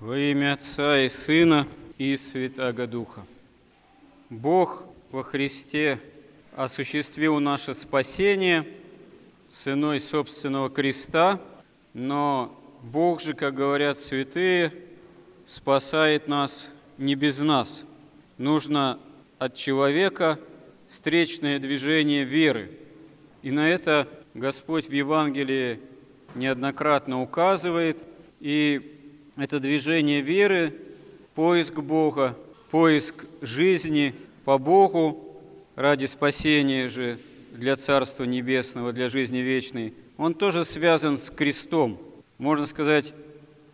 Во имя Отца и Сына и Святаго Духа. Бог во Христе осуществил наше спасение ценой собственного креста, но Бог же, как говорят святые, спасает нас не без нас. Нужно от человека встречное движение веры. И на это Господь в Евангелии неоднократно указывает. И это движение веры, поиск Бога, поиск жизни по Богу ради спасения же для Царства Небесного, для жизни вечной, он тоже связан с крестом, можно сказать,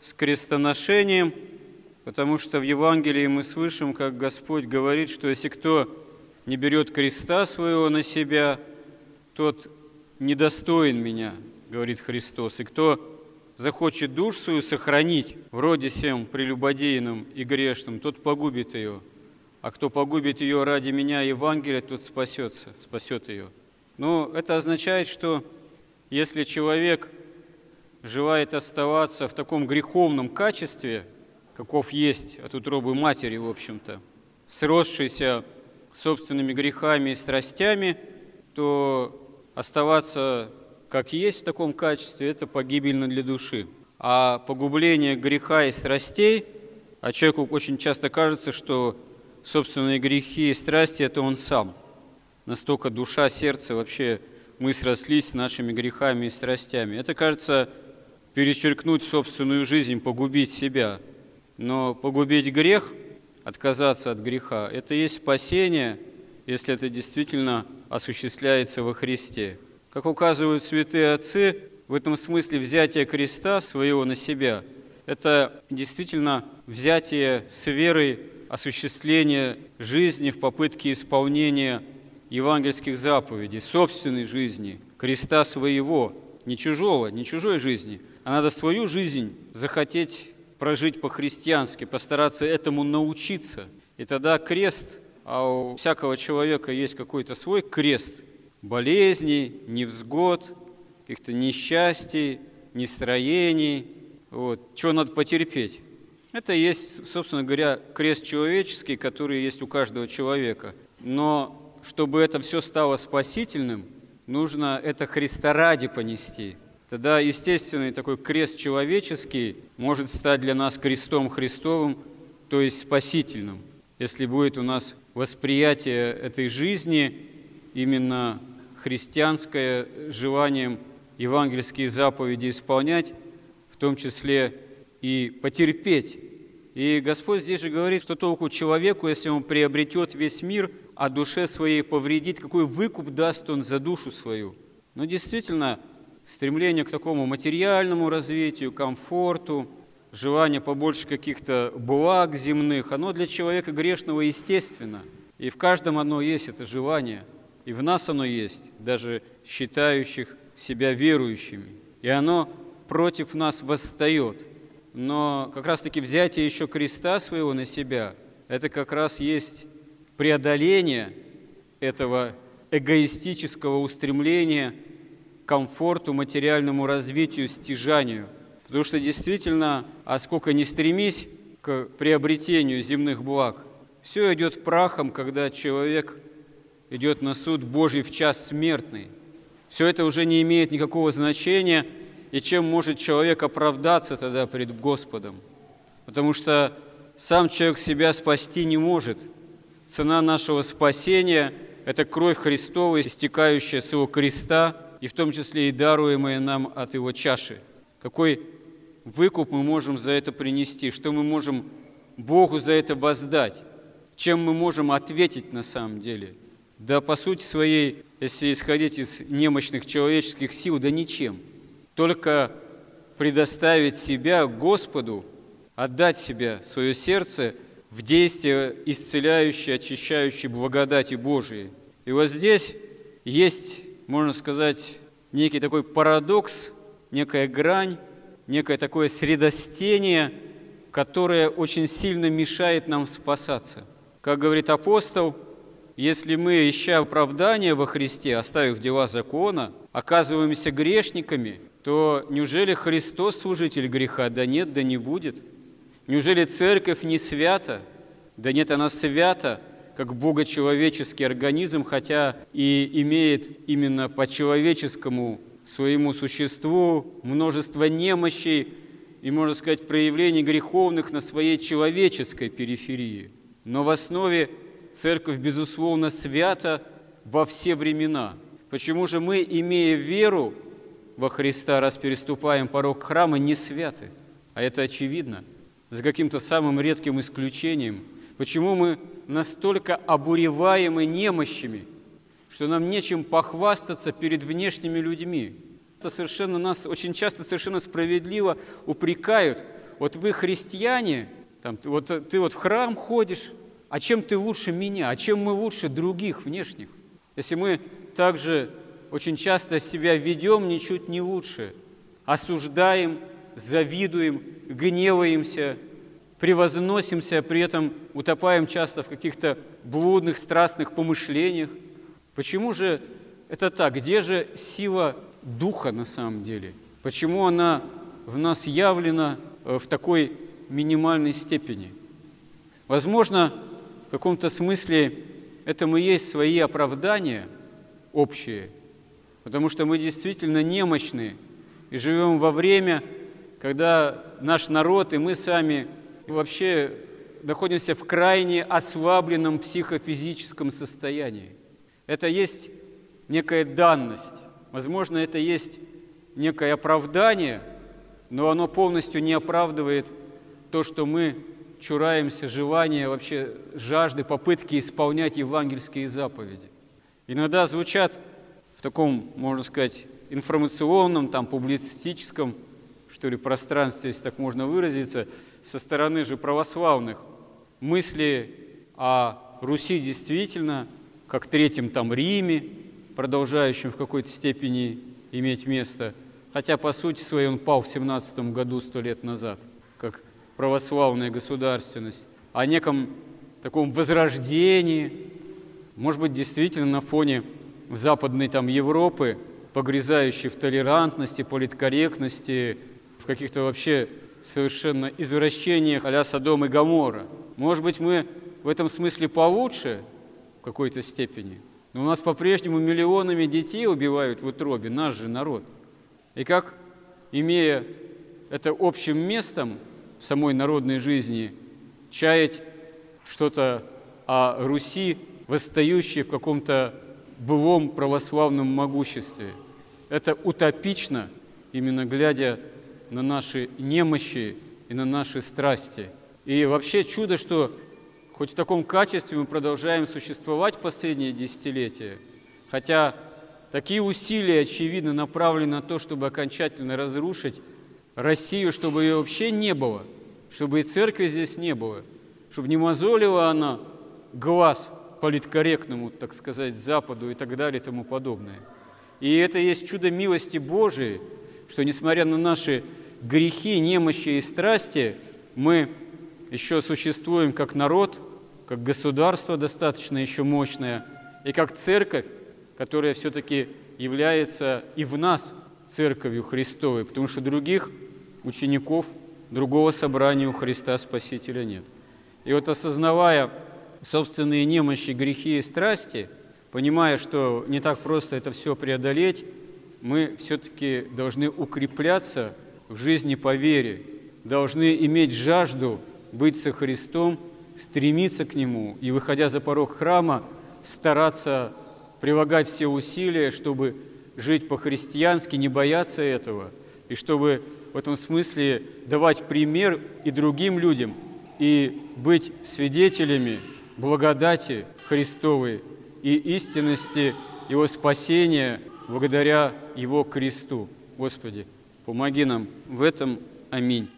с крестоношением, потому что в Евангелии мы слышим, как Господь говорит, что если кто не берет креста своего на себя, тот недостоин меня, говорит Христос. И кто захочет душ свою сохранить в роде всем прелюбодейным и грешным, тот погубит ее. А кто погубит ее ради меня и Евангелия, тот спасется, спасет ее. Но это означает, что если человек желает оставаться в таком греховном качестве, каков есть от утробы матери, в общем-то, сросшийся собственными грехами и страстями, то оставаться как есть в таком качестве, это погибельно для души. А погубление греха и страстей, а человеку очень часто кажется, что собственные грехи и страсти – это он сам. Настолько душа, сердце, вообще мы срослись с нашими грехами и страстями. Это, кажется, перечеркнуть собственную жизнь, погубить себя. Но погубить грех, отказаться от греха – это есть спасение, если это действительно осуществляется во Христе. Как указывают святые отцы, в этом смысле взятие креста своего на себя – это действительно взятие с верой осуществления жизни в попытке исполнения евангельских заповедей, собственной жизни, креста своего, не чужого, не чужой жизни, а надо свою жизнь захотеть прожить по-христиански, постараться этому научиться. И тогда крест, а у всякого человека есть какой-то свой крест – болезней, невзгод, каких-то несчастий, нестроений, вот, чего надо потерпеть. Это есть, собственно говоря, крест человеческий, который есть у каждого человека. Но чтобы это все стало спасительным, нужно это Христа ради понести. Тогда естественный такой крест человеческий может стать для нас крестом Христовым, то есть спасительным, если будет у нас восприятие этой жизни именно христианское желанием евангельские заповеди исполнять, в том числе и потерпеть. И Господь здесь же говорит, что толку человеку, если он приобретет весь мир, а душе своей повредит, какой выкуп даст он за душу свою. Но действительно, стремление к такому материальному развитию, комфорту, желание побольше каких-то благ земных, оно для человека грешного естественно. И в каждом оно есть это желание – и в нас оно есть, даже считающих себя верующими. И оно против нас восстает. Но как раз-таки взятие еще креста своего на себя, это как раз есть преодоление этого эгоистического устремления к комфорту, материальному развитию, стяжанию. Потому что действительно, а сколько не стремись к приобретению земных благ, все идет прахом, когда человек идет на суд Божий в час смертный. Все это уже не имеет никакого значения, и чем может человек оправдаться тогда перед Господом? Потому что сам человек себя спасти не может. Цена нашего спасения – это кровь Христова, истекающая с Его креста, и в том числе и даруемая нам от Его чаши. Какой выкуп мы можем за это принести? Что мы можем Богу за это воздать? Чем мы можем ответить на самом деле – да по сути своей, если исходить из немощных человеческих сил, да ничем. Только предоставить себя Господу, отдать себя, свое сердце в действие исцеляющей, очищающей благодати Божией. И вот здесь есть, можно сказать, некий такой парадокс, некая грань, некое такое средостение, которое очень сильно мешает нам спасаться. Как говорит апостол, если мы, ища оправдания во Христе, оставив дела закона, оказываемся грешниками, то неужели Христос служитель греха? Да нет, да не будет. Неужели церковь не свята? Да нет, она свята, как богочеловеческий организм, хотя и имеет именно по человеческому своему существу множество немощей и, можно сказать, проявлений греховных на своей человеческой периферии. Но в основе церковь, безусловно, свята во все времена. Почему же мы, имея веру во Христа, раз переступаем порог храма, не святы? А это очевидно, за каким-то самым редким исключением. Почему мы настолько обуреваемы немощами, что нам нечем похвастаться перед внешними людьми? Это совершенно нас очень часто совершенно справедливо упрекают. Вот вы христиане, там, вот ты вот в храм ходишь, а чем ты лучше меня, а чем мы лучше других внешних? Если мы также очень часто себя ведем ничуть не лучше, осуждаем, завидуем, гневаемся, превозносимся, при этом утопаем часто в каких-то блудных, страстных помышлениях. Почему же это так? Где же сила Духа на самом деле? Почему она в нас явлена э, в такой минимальной степени? Возможно, каком-то смысле этому есть свои оправдания общие, потому что мы действительно немощны и живем во время, когда наш народ и мы сами вообще находимся в крайне ослабленном психофизическом состоянии. Это есть некая данность. Возможно, это есть некое оправдание, но оно полностью не оправдывает то, что мы чураемся желания, вообще жажды, попытки исполнять евангельские заповеди. Иногда звучат в таком, можно сказать, информационном, там, публицистическом, что ли, пространстве, если так можно выразиться, со стороны же православных мысли о Руси действительно, как третьем там Риме, продолжающем в какой-то степени иметь место, хотя по сути своей он пал в 17 году, сто лет назад, как православная государственность, о неком таком возрождении, может быть, действительно на фоне западной там Европы, погрязающей в толерантности, политкорректности, в каких-то вообще совершенно извращениях а-ля Содом и Гамора. Может быть, мы в этом смысле получше в какой-то степени, но у нас по-прежнему миллионами детей убивают в утробе, наш же народ. И как, имея это общим местом, в самой народной жизни, чаять что-то о Руси, восстающей в каком-то былом православном могуществе. Это утопично, именно глядя на наши немощи и на наши страсти. И вообще чудо, что хоть в таком качестве мы продолжаем существовать последние десятилетия, хотя такие усилия, очевидно, направлены на то, чтобы окончательно разрушить Россию, чтобы ее вообще не было, чтобы и церкви здесь не было, чтобы не мозолила она глаз политкорректному, так сказать, Западу и так далее и тому подобное. И это есть чудо милости Божией, что несмотря на наши грехи, немощи и страсти, мы еще существуем как народ, как государство достаточно еще мощное, и как церковь, которая все-таки является и в нас церковью Христовой, потому что других учеников, другого собрания у Христа Спасителя нет. И вот осознавая собственные немощи, грехи и страсти, понимая, что не так просто это все преодолеть, мы все-таки должны укрепляться в жизни по вере, должны иметь жажду быть со Христом, стремиться к Нему и, выходя за порог храма, стараться прилагать все усилия, чтобы жить по-христиански, не бояться этого, и чтобы в этом смысле давать пример и другим людям, и быть свидетелями благодати Христовой и истинности Его спасения благодаря Его кресту. Господи, помоги нам в этом. Аминь.